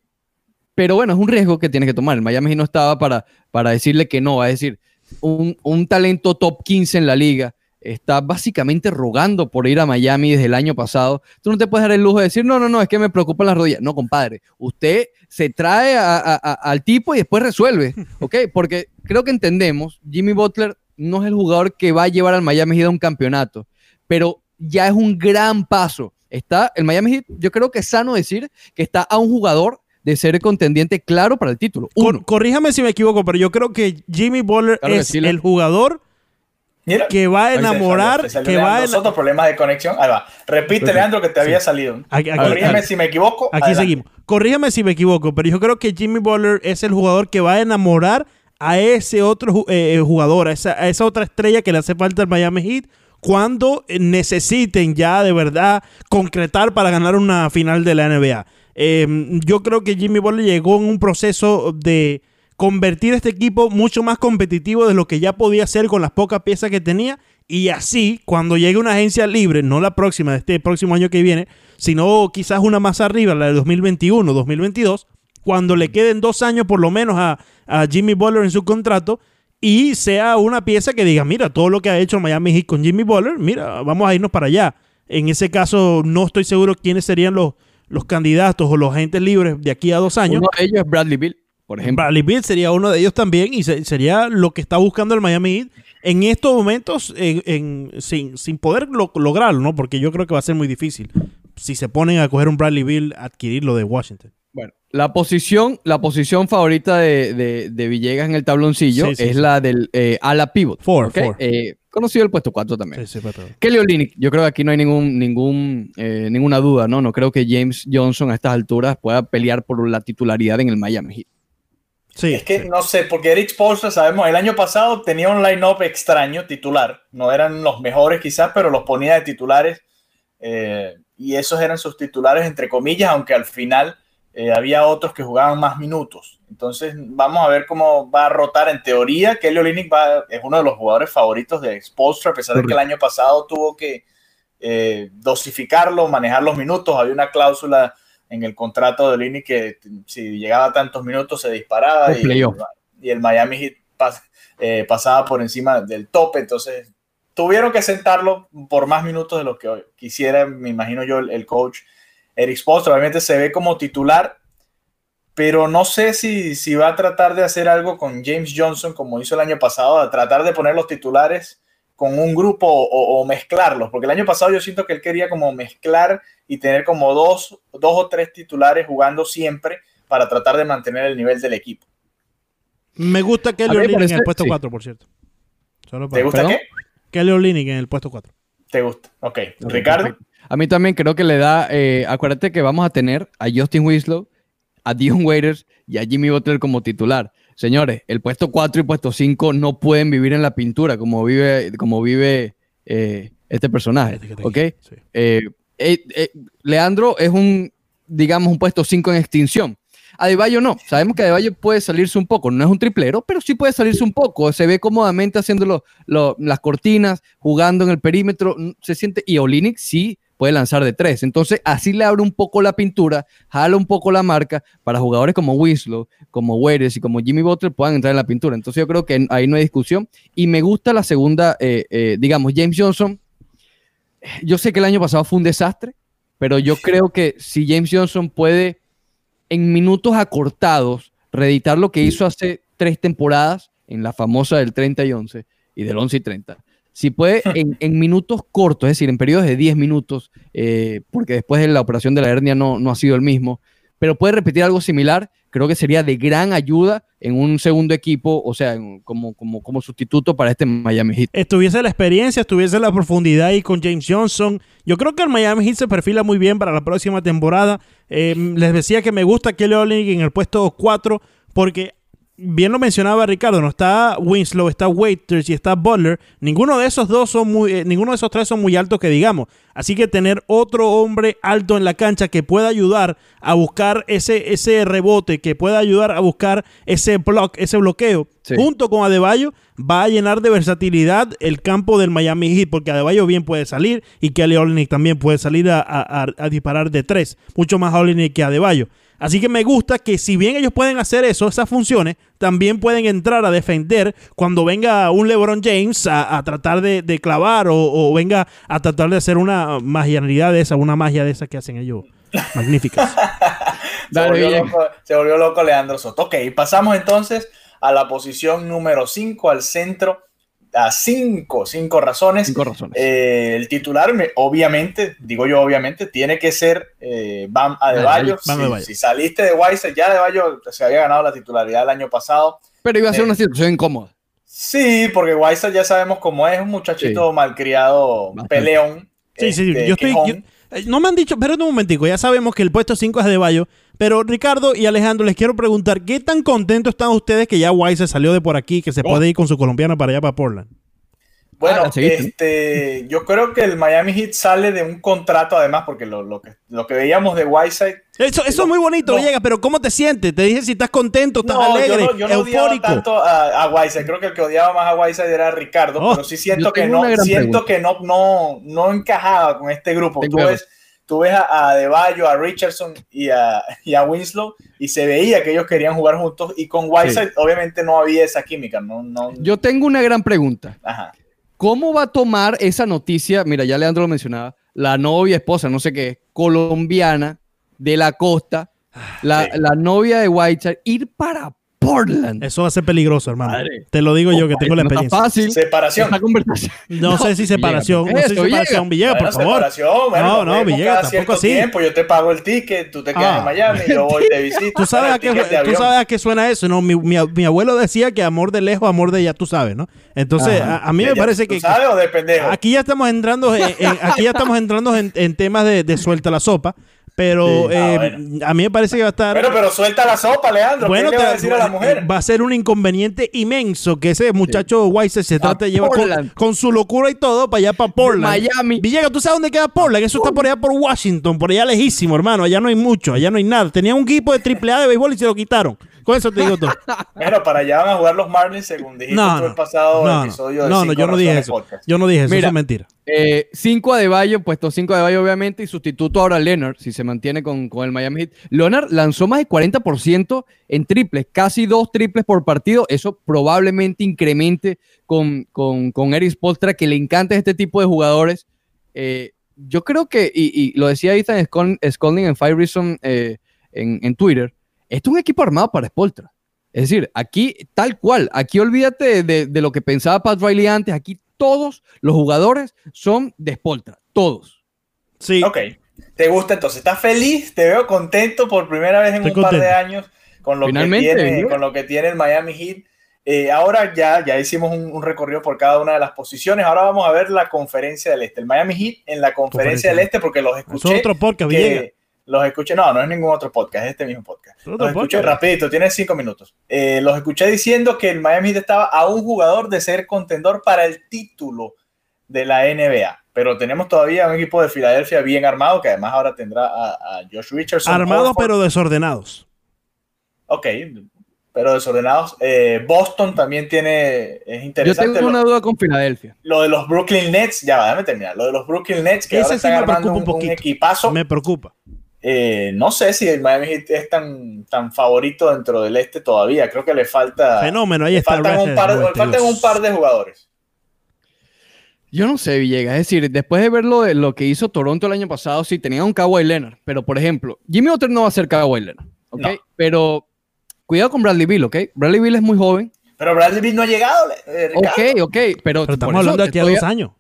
pero bueno, es un riesgo que tiene que tomar. El Miami no estaba para, para decirle que no. Es decir, un, un talento top 15 en la liga está básicamente rogando por ir a Miami desde el año pasado. Tú no te puedes dar el lujo de decir, no, no, no, es que me preocupan las rodillas. No, compadre, usted se trae a, a, a, al tipo y después resuelve, ¿ok? Porque creo que entendemos, Jimmy Butler no es el jugador que va a llevar al Miami Heat a un campeonato, pero ya es un gran paso. Está el Miami Heat, yo creo que es sano decir que está a un jugador de ser contendiente claro para el título. Cor corríjame si me equivoco, pero yo creo que Jimmy Butler claro es sí, el jugador Mira, que va a salió, enamorar, salió que va a Soto, problemas de conexión. Ahí va. Repite, Perfecto. Leandro, que te había Sí. salido. Aquí- aquí- Corrígeme aquí- si me equivoco. Aquí adelante. seguimos. Corrígeme si me equivoco, pero yo creo que Jimmy Butler es el jugador que va a enamorar a ese otro ju- eh, jugador, a esa, a esa otra estrella que le hace falta al Miami Heat cuando eh, necesiten ya de verdad concretar para ganar una final de la NBA. Eh, yo creo que Jimmy Butler llegó en un proceso de convertir este equipo mucho más competitivo de lo que ya podía ser con las pocas piezas que tenía. Y así, cuando llegue una agencia libre, no la próxima de este próximo año que viene, sino quizás una más arriba, la de 2021, 2022, cuando le queden dos años por lo menos a, a Jimmy Butler en su contrato y sea una pieza que diga, mira, todo lo que ha hecho Miami Heat con Jimmy Butler, mira, vamos a irnos para allá. En ese caso, no estoy seguro quiénes serían los, los candidatos o los agentes libres de aquí a dos años. Uno de ellos es Bradley Bill, por ejemplo. Bradley Beal sería uno de ellos también y se- sería lo que está buscando el Miami Heat en estos momentos en- en- sin, sin poder lo- lograrlo, ¿no? Porque yo creo que va a ser muy difícil si se ponen a coger un Bradley Bill, adquirirlo de Washington. Bueno, la posición, la posición favorita de, de- de Villegas en el tabloncillo Sí, sí, es sí. la del eh, ala pivot. Four, four. Eh, conocido el puesto 4 también. Sí, Kelly Olynyk, yo creo que aquí no hay ningún, ningún, eh, ninguna duda, ¿no? No creo que James Johnson a estas alturas pueda pelear por la titularidad en el Miami Heat. Sí, Es que sí. no sé, porque Eric Spoelstra, sabemos, el año pasado tenía un line-up extraño, titular. No eran los mejores quizás, pero los ponía de titulares. eh, y esos eran sus titulares, entre comillas, aunque al final eh, había otros que jugaban más minutos. Entonces, vamos a ver cómo va a rotar. En teoría, Kelly va- es uno de los jugadores favoritos de Spoelstra, a pesar de que el año pasado tuvo que eh, dosificarlo, manejar los minutos. Había una cláusula en el contrato de Olynyk que si llegaba a tantos minutos se disparaba y, el Miami Heat pas- eh, pasaba por encima del tope. Entonces, tuvieron que sentarlo por más minutos de lo que quisiera, me imagino yo, el, el coach Eric Spoelstra. Obviamente se ve como titular, pero no sé si, si va a tratar de hacer algo con James Johnson como hizo el año pasado, a tratar de poner los titulares con un grupo o, o mezclarlos, porque el año pasado yo siento que él quería como mezclar y tener como dos, dos o tres titulares jugando siempre para tratar de mantener el nivel del equipo. Me gusta Kelly Olynyk en el puesto sí. 4, por cierto. Solo ¿Te gusta ¿Perdón? qué? Kelly Olynyk en el puesto 4. ¿Te gusta? Ok. Ricardo. perfecto. A mí también creo que le da, eh, acuérdate que vamos a tener a Justin Winslow, a Dion Waiters y a Jimmy Butler como titular. Señores, el puesto 4 y puesto 5 no pueden vivir en la pintura como vive, como vive eh, este personaje. Este ¿Ok? sí. Eh, eh, Leandro es un, digamos, un puesto 5 en extinción. Adebayo no. Sabemos que Adebayo puede salirse un poco. No es un triplero, pero sí puede salirse un poco. Se ve cómodamente haciendo lo- lo- las cortinas, jugando en el perímetro. Se siente. Y Olinik sí puede lanzar de tres. Entonces, así le abre un poco la pintura, jala un poco la marca para jugadores como Winslow, como Waiters y como Jimmy Butler puedan entrar en la pintura. Entonces, yo creo que ahí no hay discusión. Y me gusta la segunda, eh, eh, digamos, James Johnson. Yo sé que el año pasado fue un desastre, pero yo creo que si James Johnson puede en minutos acortados reeditar lo que hizo hace tres temporadas en la famosa del 30 y 11 y del 11 y 30. Si puede en, en minutos cortos, es decir, en periodos de 10 minutos, eh, porque después de la operación de la hernia no, no ha sido el mismo, pero puede repetir algo similar, creo que sería de gran ayuda en un segundo equipo, o sea, en- como, como, como sustituto para este Miami Heat. estuviese la experiencia, estuviese la profundidad ahí con James Johnson. Yo creo que el Miami Heat se perfila muy bien para la próxima temporada. Eh, les decía que me gusta Kelly Olynyk en el puesto 4 porque bien lo mencionaba Ricardo, no está Winslow, está Waiters y está Butler. Ninguno de esos dos son muy, eh, ninguno de esos tres son muy altos que digamos. Así que tener otro hombre alto en la cancha que pueda ayudar a buscar ese, ese rebote, que pueda ayudar a buscar ese block, ese bloqueo, Sí. junto con Adebayo, va a llenar de versatilidad el campo del Miami Heat, porque Adebayo bien puede salir y Kelly Olynyk también puede salir a, a- a- a disparar de tres, mucho más Olynyk que Adebayo. Así que me gusta que si bien ellos pueden hacer eso, esas funciones, también pueden entrar a defender cuando venga un LeBron James a, a tratar de, de clavar o, o venga a tratar de hacer una magianidad de esa, una magia de esa que hacen ellos. Magníficas. Se volvió, loco, se volvió loco Leandro Soto. Ok, pasamos entonces a la posición número 5, al centro, a 5, cinco razones. Cinco razones. Eh, el titular, me- obviamente, digo yo obviamente, tiene que ser eh, Bam Adebayo. Adebayo, Bam Si- Adebayo. Si, saliste de Weiser, ya Adebayo se había ganado la titularidad el año pasado. pero iba a ser eh, una situación incómoda. Sí, porque Whiteside ya sabemos cómo es, un muchachito malcriado, Bastante. peleón. Sí, sí, este, yo estoy. yo- eh, no me han dicho, espérate un momentico, ya sabemos que el puesto 5 es de Bayo, pero Ricardo y Alejandro, les quiero preguntar, ¿qué tan contentos están ustedes que ya Wise se salió de por aquí, que se Oh. puede ir con su colombiana para allá, para Portland? Bueno, Ah, este, yo creo que el Miami Heat sale de un contrato, además, porque lo, lo que, lo que veíamos de Whiteside. Eso, eso es muy bonito, No. Villegas, pero ¿cómo te sientes? Te dije si estás contento, estás No, alegre, yo no, yo no odiaba eufórico. tanto a, a Whiteside. Creo que el que odiaba más a Whiteside era Ricardo, Oh, pero sí siento que no, siento que no, no, no encajaba con este grupo. Tú ves, tú ves a, a Deballo, a Richardson y a, y a Winslow y se veía que ellos querían jugar juntos y con Whiteside obviamente no había esa química. No, no, Yo tengo una gran pregunta. ajá. ¿Cómo va a tomar esa noticia? Mira, ya Leandro lo mencionaba. La novia, esposa, no sé qué, colombiana de la costa, la, Sí. la novia de Whiteside, ir para Portland. Eso va a ser peligroso, hermano. Madre. Te lo digo yo que tengo la no experiencia. fácil. Separación. No, sé si separación, no sé si separación, Villegas, por favor. separación, bueno, No, no, Villegas, cada tampoco cierto así. tiempo, yo te pago el ticket, tú te quedas Ah. en Miami, yo voy te visito. ¿Tú sabes, a qué, de tú sabes a qué suena eso, ¿no? Mi, mi- mi abuelo decía que amor de lejos, amor de allá, tú sabes, ¿no? Entonces, a, a mí Ya, me ya, parece ¿tú que, sabes o de pendejo? Aquí ya estamos entrando en, en- aquí ya estamos entrando en, en temas de, de suelta la sopa, pero Sí. eh, Ah, bueno. a mí me parece que va a estar Bueno, pero suelta la sopa, Leandro. bueno, ¿Qué le va a te- decir a la mujer? va a ser un inconveniente inmenso que ese muchacho Weiss se trate de llevar con, con su locura y todo para allá para Portland. Miami. Villegas, ¿tú sabes dónde queda Portland? Eso está por allá por Washington, por allá lejísimo, hermano. Allá no hay mucho, allá no hay nada. Tenía un equipo de AAA de béisbol y se lo quitaron. Con eso te digo todo. Bueno, para allá van a jugar los Marlins, según dijiste No, el pasado No, episodio de no, no, yo no dije eso. Podcast. Yo no dije eso, Mira. eso es mentira. Eh, cinco a Deballo, puesto 5 a Deballo obviamente, y sustituto ahora a Leonard, si se mantiene con, con el Miami Heat. Leonard lanzó más de 40% en triples, casi dos triples por partido. Eso probablemente incremente con, con, con Eric Spoelstra, que le encanta este tipo de jugadores. Eh, yo creo que, y, y lo decía Ethan Scolding en Five Reason eh, en, en Twitter, esto es un equipo armado para Spoelstra. Es decir, aquí tal cual, aquí olvídate de, de- de lo que pensaba Pat Riley antes, aquí todos los jugadores son de Spoltra, todos. Sí. Ok, ¿te gusta entonces? ¿Estás feliz? Te veo contento por primera vez en Estoy un par de años con lo, que tiene, ¿no? con lo que tiene el Miami Heat. Eh, ahora ya, ya hicimos un, un recorrido por cada una de las posiciones. Ahora vamos a ver la conferencia del Este. El Miami Heat en la conferencia Conferencia. del Este, porque los Eso escuché. es otro podcast, que-. Los escuché, no, no es ningún otro podcast, es este mismo podcast. Es otro Los escuché podcast. rapidito, tiene cinco minutos. Eh, los escuché diciendo que el Miami Heat estaba a un jugador de ser contendor para el título de la NBA. Pero tenemos todavía un equipo de Filadelfia bien armado, que además ahora tendrá a, a Josh Richardson. Armados pero desordenados. Ok, pero desordenados. Eh, Boston también tiene, es Yo interesante. tengo lo, una duda con Filadelfia. lo de los Brooklyn Nets, ya va, déjame terminar. Lo de los Brooklyn Nets, que Ese ahora sí están me armando preocupa un, un poquito. un equipazo. Me preocupa. Eh, no sé si el Miami Heat es tan, tan favorito dentro del este todavía. Creo que le falta. Fenómeno, ahí le está. faltan, un par, le 92. faltan un par de jugadores. Yo no sé, Villegas. Es decir, después de ver lo, de lo que hizo Toronto el año pasado, sí, tenía un Kawhi Leonard. Pero, por ejemplo, Jimmy Butler no va a ser Kawhi Leonard. ¿ok? No. Pero cuidado con Bradley Bill, ¿ok? Bradley Bill es muy joven. Pero Bradley Beal no ha llegado. eh. Ok, ok. Pero, Pero estamos hablando de aquí a dos años.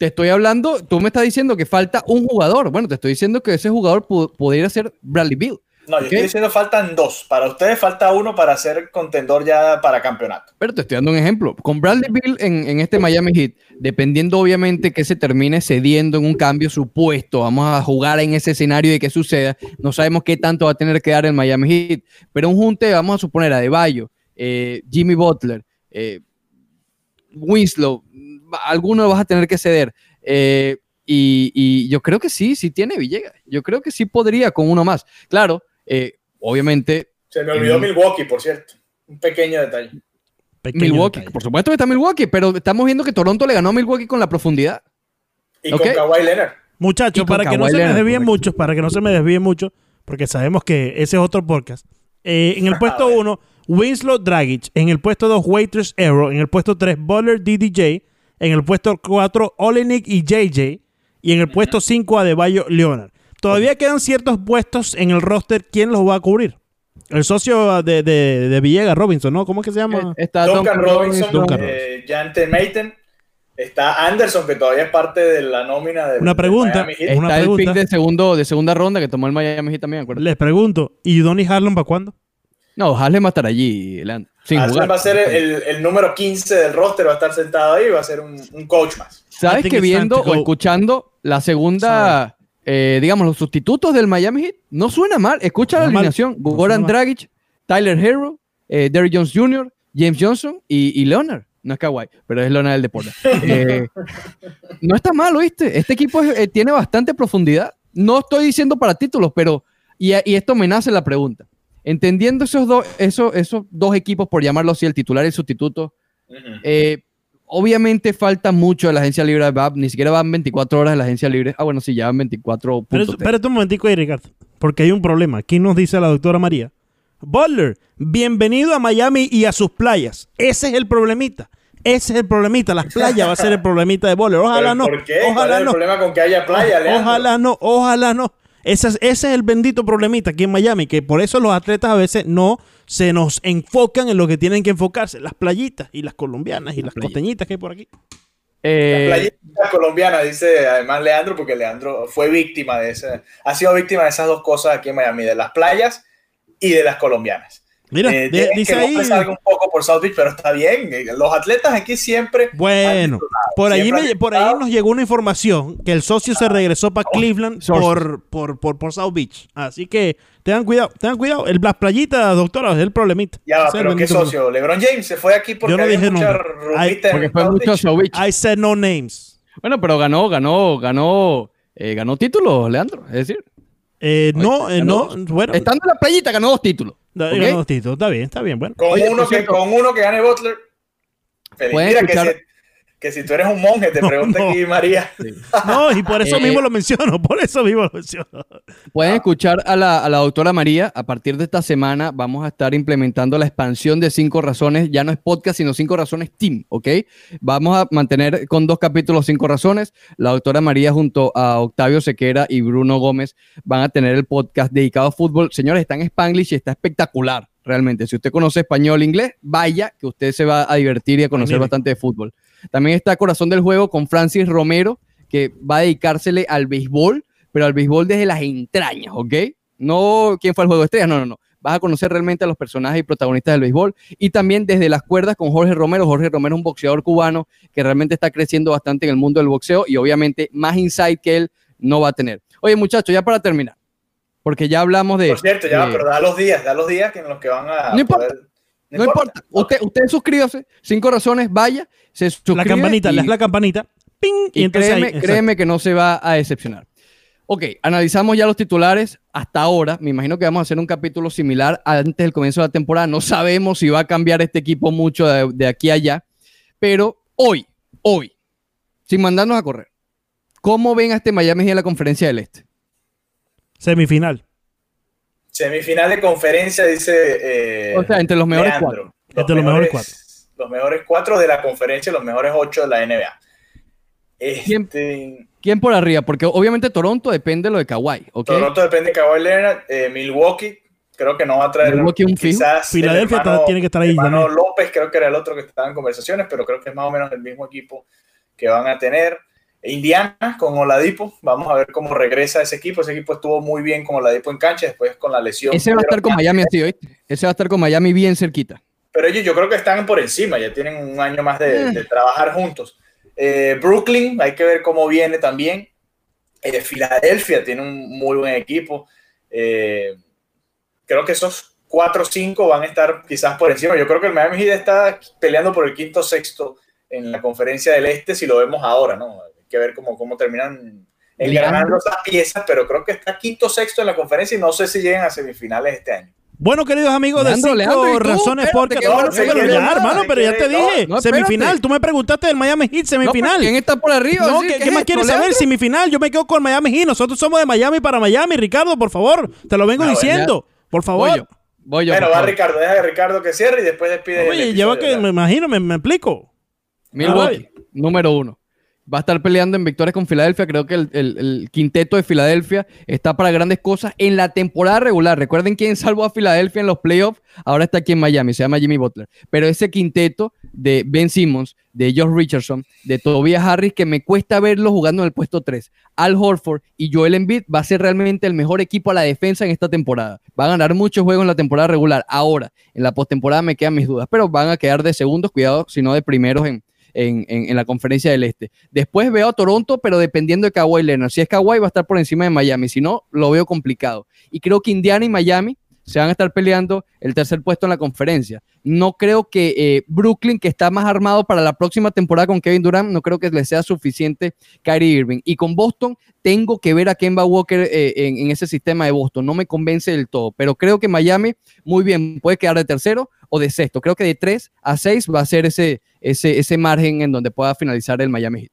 Te estoy hablando, tú me estás diciendo que falta un jugador. Bueno, te estoy diciendo que ese jugador pudiera ser Bradley Bill. No, yo estoy diciendo faltan dos. Para ustedes falta uno para ser contendor ya para campeonato. Pero te estoy dando un ejemplo. Con Bradley Bill en, en este Miami Heat, dependiendo obviamente que se termine cediendo en un cambio supuesto, vamos a jugar en ese escenario de que suceda, no sabemos qué tanto va a tener que dar el Miami Heat, pero un junte, vamos a suponer, a Deballo, eh, Jimmy Butler, eh, Winslow, alguno vas a tener que ceder. eh, y, y yo creo que sí, sí tiene Villegas. Yo creo que sí podría con uno más. Claro, eh, obviamente Se me olvidó. Milwaukee, por cierto. Un pequeño detalle. Pequeño Milwaukee, detalle. por supuesto que está Milwaukee, pero estamos viendo que Toronto le ganó a Milwaukee con la profundidad. Y con Kawhi Leonard. Muchachos, para que no se me desvíen correcto. mucho, para que no se me desvíen mucho, porque sabemos que ese es otro podcast. Eh, en el puesto bueno. 1, Winslow Dragic. En el puesto 2, Waiters Arrow. En el puesto 3, Butler DDJ. En el puesto 4, Olenek y JJ. Y en el puesto 5, Adebayo Leonard. Todavía quedan ciertos puestos en el roster. ¿Quién los va a cubrir? El socio de, de, de Villegas, Robinson, ¿no? ¿Cómo es que se llama? Está Duncan Robinson, Duncan eh, Jante Mayton. Está Anderson, que todavía es parte de la nómina de Una pregunta. Miami Heat. Es una Está el pregunta. pick de, segundo, de segunda ronda que tomó el Miami Heat también, acuérdate. Les pregunto, ¿y Donny Harlem para cuándo? No, Haslem va a estar allí, Leandro, sin Haslem jugar. va a ser el, el- el número 15 del roster, va a estar sentado ahí y va a ser un, un coach más. ¿Sabes que viendo o escuchando la segunda, eh, digamos, los sustitutos del Miami Heat, no suena mal. Escucha la No alineación. No Goran. Dragic, Tyler Hero, eh, Derrick Jones Jr., James Johnson y, y Leonard. No es Kawhi, pero es Leonard del deporte. Eh, no está mal, ¿oíste? Este equipo es- eh, tiene bastante profundidad. No estoy diciendo para títulos, pero... Y, y esto me nace la pregunta. Entendiendo esos, dos esos, esos dos equipos, por llamarlo así, el titular y el sustituto, eh, obviamente falta mucho de la agencia libre de BAP, ni siquiera van 24 horas de la agencia libre. Ah, bueno, sí, ya van 24 Pero puntos. espérate un momentico ahí, Ricardo. Porque hay un problema. Aquí nos dice la doctora María. Butler, bienvenido a Miami y a sus playas. Ese es el problemita. Ese es el problemita. Las playas va a ser el problemita de Butler. Ojalá ¿Pero no. ¿Por qué? ¿Cuál es Ojalá el no. problema con que haya playa, Leandro? Ojalá no. Ojalá no. Ese es, ese es el bendito problemita aquí en Miami. Que por eso los atletas a veces no se nos enfocan en lo que tienen que enfocarse. Las playitas y las colombianas y las costeñitas que hay por aquí. Eh, La playita colombiana, dice además Leandro, porque Leandro fue víctima de ese, ha sido víctima de esas dos cosas aquí en Miami, de las playas y de las colombianas. Mira, Eh, de- dice que ahí. Un poco por South Beach, pero está bien. eh, Los atletas aquí siempre. Bueno, por ahí, siempre me- han por ahí nos llegó una información que el socio se regresó para Cleveland sources. por, por, por, por South Beach. Así que tengan cuidado, tengan cuidado. El, las playitas, doctora, es el problemita. Ya el pero ¿qué socio? LeBron James se fue aquí porque Yo no había dije mucha en porque fue South mucho Beach. South Beach. I said no names. Bueno, pero ganó, ganó, ganó, eh, ganó títulos, Leandro. Es decir, Eh, no, eh, no, bueno. estando en la playita, ganó dos títulos. ganó Tito, Está bien, está bien, bueno. Con, Oye, uno que, cierto- con uno que gane Butler. Feliz. Pueden Mira escuchar- que, que si tú eres un monje, te No, pregunta no. aquí María. No, y por eso Eh, mismo lo menciono, por eso mismo lo menciono. Pueden escuchar a la, a la doctora María. A partir de esta semana vamos a estar implementando la expansión de cinco razones. Ya no es podcast, sino cinco razones team, ¿ok? Vamos a mantener con dos capítulos cinco razones. La doctora María junto a Octavio Sequera y Bruno Gómez van a tener el podcast dedicado a fútbol. Señores, está en Spanglish y está espectacular, realmente. Si usted conoce español e inglés, vaya que usted se va a divertir y a conocer mire. bastante de fútbol. También está Corazón del Juego con Francis Romero, que va a dedicársele al béisbol, pero al béisbol desde las entrañas, ¿ok? No quién fue el juego de estrellas, no, no, no. Vas a conocer realmente a los personajes y protagonistas del béisbol. Y también desde las cuerdas con Jorge Romero. Jorge Romero es un boxeador cubano que realmente está creciendo bastante en el mundo del boxeo y obviamente más insight que él no va a tener. Oye, muchachos, ya para terminar, porque ya hablamos de... Por cierto, ya, pero da los días, da los días que en los que van a. No importa, poder- no importa. Usted, usted suscríbase, cinco razones, vaya, se suscribe. La campanita, y- le das la campanita. ¡Ping! Y, Y, entonces créeme, créeme que no se va a decepcionar. Ok, analizamos ya los titulares hasta ahora. Me imagino que vamos a hacer un capítulo similar antes del comienzo de la temporada. No sabemos si va a cambiar este equipo mucho de, de aquí a allá. Pero hoy, hoy, sin mandarnos a correr, ¿cómo ven a este Miami en la conferencia del Este? Semifinal. Semifinal de conferencia, dice. eh, O sea, entre los mejores Leandro. cuatro. Entre los mejores cuatro. Los mejores cuatro de la conferencia, los mejores ocho de la NBA. ¿Quién- Este, ¿Quién por arriba? Porque obviamente Toronto depende de lo de Kawhi, ¿ok? Toronto depende de Kawhi Leonard. eh, Milwaukee, creo que no va a traer. Milwaukee un quizás el Filadelfia hermano- tiene que estar ahí. López, creo que era el otro que estaba en conversaciones, pero creo que es más o menos el mismo equipo que van a tener. Indiana con Oladipo, vamos a ver cómo regresa ese equipo. Ese equipo estuvo muy bien con Oladipo en cancha, después con la lesión. Ese va a estar con Miami así, ¿oíste? Ese va a estar con Miami bien cerquita. Pero ellos yo creo que están por encima, ya tienen un año más de, Eh. de trabajar juntos. Eh, Brooklyn, hay que ver cómo viene también. Eh, Filadelfia tiene un muy buen equipo. Eh, creo que esos 4 o 5 van a estar quizás por encima. Yo creo que el Miami Heat está peleando por el quinto sexto en la conferencia del Este, si lo vemos ahora, ¿no? Que ver cómo, cómo terminan engranando esas piezas, pero creo que está quinto sexto en la conferencia y no sé si llegan a semifinales este año. Bueno, queridos amigos Leandro, de Cinco Leandro, ¿y tú? Razones Espérate, Podcast. que No, no pero se ya, hermano, pero ya te dije. no, semifinal. Tú me preguntaste del Miami Heat, No, pero semifinal. ¿Quién está por arriba? No, ¿qué, ¿qué qué es más quieres saber? Leandro? Semifinal. Yo me quedo con Miami Heat. Nosotros somos de Miami para Miami, Ricardo, por favor. Te lo vengo Ah, diciendo. Por Voy favor. yo. Voy yo. bueno, va favor. Ricardo, deja a Ricardo que cierre y después despide. Oye, lleva que, me imagino, me, me explico. Milwaukee, número uno. Va a estar peleando en victorias con Filadelfia. Creo que el, quinteto de Filadelfia está para grandes cosas en la temporada regular. Recuerden quién salvó a Filadelfia en los playoffs. Ahora está aquí en Miami, se llama Jimmy Butler. Pero ese quinteto de Ben Simmons, de Josh Richardson, de Tobias Harris, que me cuesta verlo jugando en el puesto 3. Al Horford y Joel Embiid va a ser realmente el mejor equipo a la defensa en esta temporada. Va a ganar muchos juegos en la temporada regular. Ahora, en la postemporada me quedan mis dudas, pero van a quedar de segundos, cuidado, si no de primeros en, en, la conferencia del Este. Después veo a Toronto, pero dependiendo de Kawhi Leonard. Si es Kawhi, va a estar por encima de Miami. Si no, lo veo complicado. Y creo que Indiana y Miami se van a estar peleando el tercer puesto en la conferencia. No creo que eh, Brooklyn, que está más armado para la próxima temporada con Kevin Durant, no creo que le sea suficiente Kyrie Irving. Y con Boston, tengo que ver a Kemba Walker eh, en, en ese sistema de Boston. No me convence del todo, pero creo que Miami, muy bien, puede quedar de tercero o de sexto. Creo que de 3 a 6 va a ser ese, ese, ese margen en donde pueda finalizar el Miami Heat.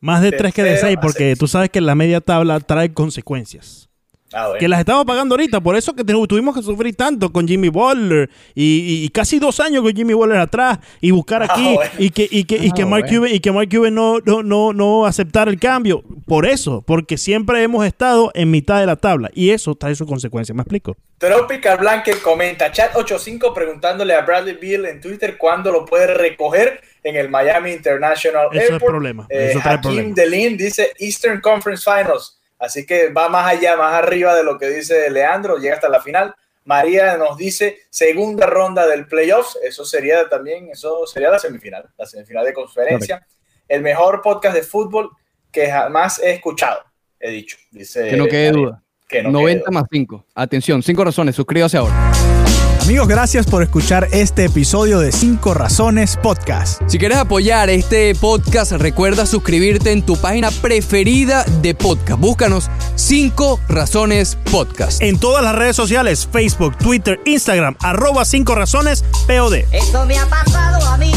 Más de 3 que de Tercero 6, a porque seis. tú sabes que la media tabla trae consecuencias. Ah, bueno. Que las estamos pagando ahorita, por eso que tu- tuvimos que sufrir tanto con Jimmy Butler y, y- y casi dos años con Jimmy Butler atrás y buscar Ah, aquí bueno. y que, y que, y que Ah, Mark bueno. Cuban, y que Mark Cuban no, no, no, no aceptara el cambio. Por eso, porque siempre hemos estado en mitad de la tabla y eso trae sus consecuencias. ¿Me explico? Tropical Blanket comenta, chat85 preguntándole a Bradley Bill en Twitter cuándo lo puede recoger en el Miami International Eso es Airport. problema, Eh, eso trae Hakeem problema. Delin dice Eastern Conference Finals, así que va más allá, más arriba de lo que dice Leandro, llega hasta la final. María nos dice segunda ronda del playoffs, eso sería también, eso sería la semifinal, la semifinal de conferencia. El mejor podcast de fútbol que jamás he escuchado, he dicho. Dice Que no quede María. duda. Que no 90 quede más 5. Atención, 5 razones. Suscríbase ahora. Amigos, gracias por escuchar este episodio de 5 Razones Podcast. Si quieres apoyar este podcast, recuerda suscribirte en tu página preferida de podcast. Búscanos 5 Razones Podcast. En todas las redes sociales, Facebook, Twitter, Instagram, arroba 5 razones POD. Eso me ha pasado a mí.